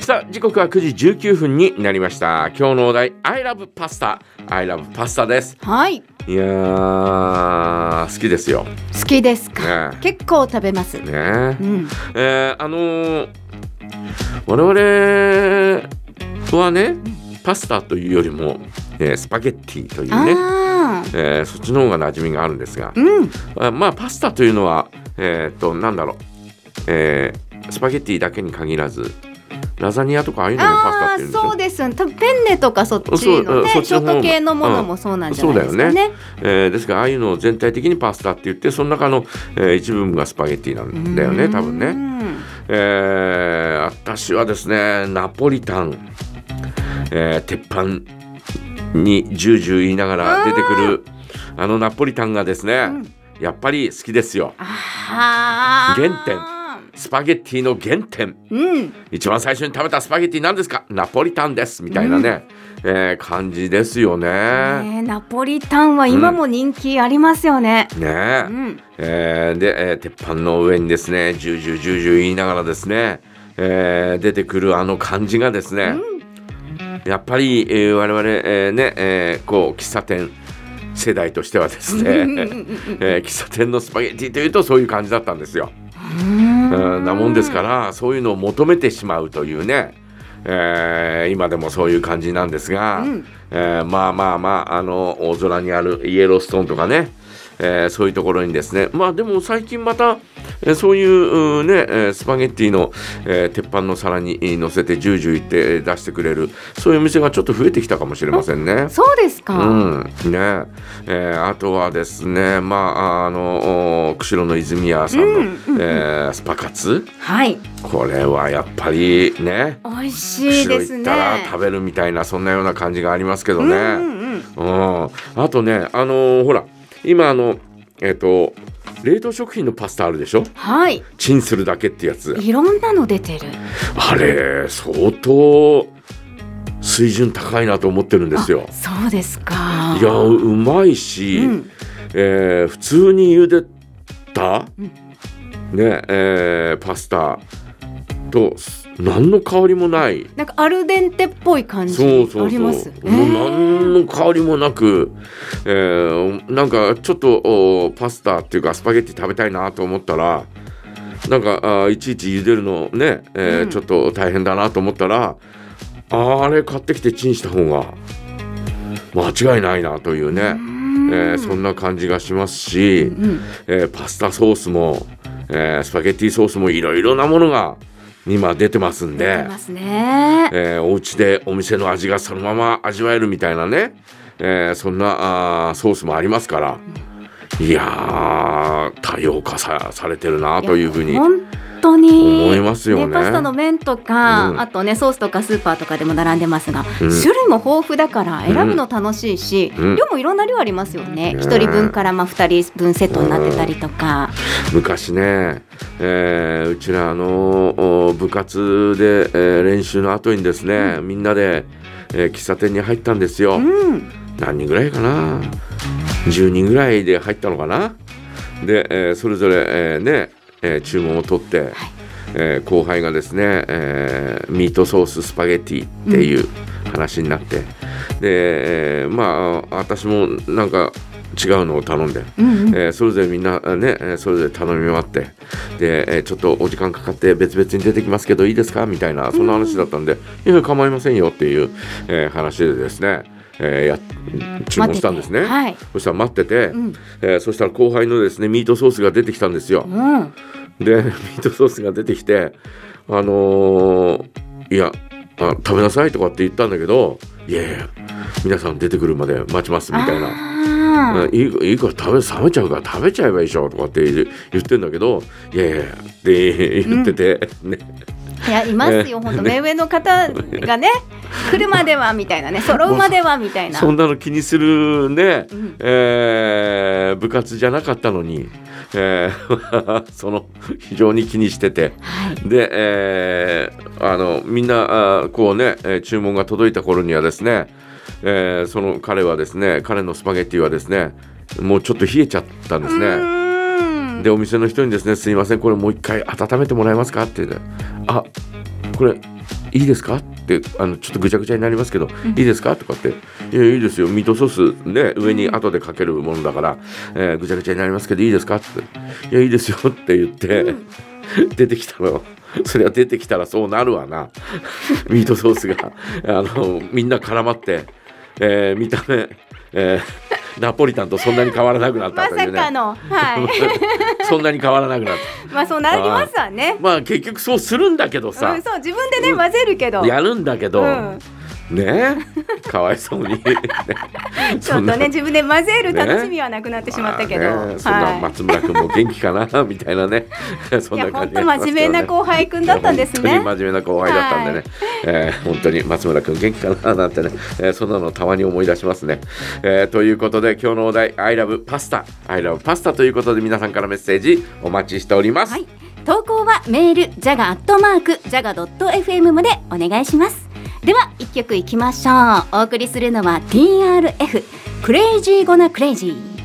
さあ時刻は9時19分になりました。今日のお題 I love パスタ I love パスタです。はい、いやー好きですよ。好きですか。ね。結構食べます。ね。うん、えーあのー我々はねパスタというよりも、えースパゲッティというね、えーそっちの方が馴染みがあるんですが、うん、あまあパスタというのはえーっとなんだろう、えースパゲッティだけに限らずラザニアとかああいうのもパスタっていうんでそうです。多分ペンネとかそっちのね、ショート系のものもそうなんじゃないですかね。えーですからああいうのを全体的にパスタって言ってその中の、えー一部分がスパゲッティなんだよね多分ね。ね。えー私はですねナポリタン、えー鉄板にジュージュー言いながら出てくるあのナポリタンがですね、んやっぱり好きですよ。原点スパゲッティの原点うん。一番最初に食べたスパゲッティ何ですか？ナポリタンですみたいなね、えー感じですよね。ねナポリタンは今も人気ありますよね。ねうん。えーで、えー鉄板の上にですねジュージュージュージュー言いながらですね、えー出てくるあの感じがですね、やっぱり、えー我々、えーね、えーこう喫茶店世代としてはですね、えー喫茶店のスパゲッティというとそういう感じだったんですよ。うんなもんですからそういうのを求めてしまうというね、えー今でもそういう感じなんですが、うんえーまあまあまああの大空にあるイエローストーンとかね、えーそういうところにですねまあでも最近また、えーそういううね、えースパゲッティの、えー鉄板の皿に乗せてジュージューいって出してくれるそういうお店がちょっと増えてきたかもしれませんね。そうですか。うんねえーあとはですねまああのお釧路の泉屋さんの、うんうんうんえースパカツはい。これはやっぱりね美味しいですね。ったら食べるみたいなそんなような感じがありますけどね。うんうんうん。うんあとねあのーほら今あのえっ、と冷凍食品のパスタあるでしょ？はい。チンするだけってやついろんなの出てる。あれ相当水準高いなと思ってるんですよあ。そうですか。いやうまいし、うん。えー普通に茹でた、うん。ねえーパスタ。と何の香りもない。なんかアルデンテっぽい感じそうそうそう。あります。もう何の香りもなく、えーなんかちょっとおパスタっていうかスパゲッティ食べたいなと思ったらなんかあいちいち茹でるのね、えーうん。ちょっと大変だなと思ったらあれ買ってきてチンした方が間違いないなというね、えーそんな感じがしますし、うんえーパスタソースも、えースパゲッティソースもいろいろなものが今出てますん出でてますね。えーお家でお店の味がそのまま味わえるみたいなね、えーそんなあーソースもありますから、いやー多様化さされてるなというふうに本当に。思いますよね。パスタの麺とか、うん。あとねソースとかスーパーとかでも並んでますが、うん。種類も豊富だから選ぶの楽しいし、うん。量もいろんな量ありますよね。ね。一、人分からまあ二人分セットになってたりとか。昔ね、えーうちらあのお部活で、えー練習の後にですね、みんなで、えー喫茶店に入ったんですよ。うん。何人ぐらいかな？10人ぐらいで入ったのかな？で、えーそれぞれ、えーね、えー注文を取って、えー後輩がですね、えーミートソーススパゲッティっていう話になって、で、えーまあ私もなんか違うのを頼んで、うんうん。えーそれぞれみんなあねえーそれぞれ頼み終わってで、えーちょっとお時間かかって別々に出てきますけどいいですか？みたいなそんな話だったんで、いや構いませんよっていう、えー話でですね、えーや注文したんですね、はい。そしたら待ってて、うん。えーそしたら後輩のですねミートソースが出てきたんですようん。で ミートソースが出てきてあのーいやあ食べなさいとかって言ったんだけどいやいや皆さん出てくるまで待ちますみたいな。いいいいから食べ冷めちゃうから食べちゃえばいいでしょとかって言言ってんだけどいやいやいやって言ってて、ねいやいますよ、ね本当。目上の方がね 来るまではみたいなね揃うまではみたいな。そんなの気にするね、うん。えー部活じゃなかったのに、えー その非常に気にしてて。はい。で、えーあのみんなあーこうね、えー注文が届いた頃にはですね、えーその彼はですね彼のスパゲッティはですねもうちょっと冷えちゃったんですね。でお店の人にですね「すいませんこれもう一回温めてもらえますか?」って言って「あこれいいですか?」ってあのちょっとぐちゃぐちゃになりますけど「いいですか?」とかって「いやいいですよミートソースね上に後でかけるものだから、えーぐちゃぐちゃになりますけどいいですか?」って「いやいいですよ」って言って、出てきたの。それは出てきたらそうなるわな ミートソースがあのみんな絡まって、えー見た目、えーナポリタンとそんなに変わらなくなったまというね。さかの。はい。そんなに変わらなくなった。まあそうなりますわね。まあ結局そうするんだけどさ。うん、、そう自分でね混ぜるけど。やるんだけど、うんねえ。かわいそうに、ね、ちょっとね自分で混ぜる楽しみはなくなってしまったけど、まあねそんなは松村君も元気かな？みたいなね。そんな感本当じね真面目な後輩くんだったんですね。いや本当に真面目な後輩だったんでね、えー本当に松村君元気かな？なんてね、えーそんなのたまに思い出しますね、えーということで今日のお題「I love パスタ」「I love パスタ」ということで皆さんからメッセージお待ちしております、はい、投稿はメールジャガアットマークジャガドット FM までお願いしますでは一曲いきましょう。お送りするのは TRF CRAZY GONNA CRAZY。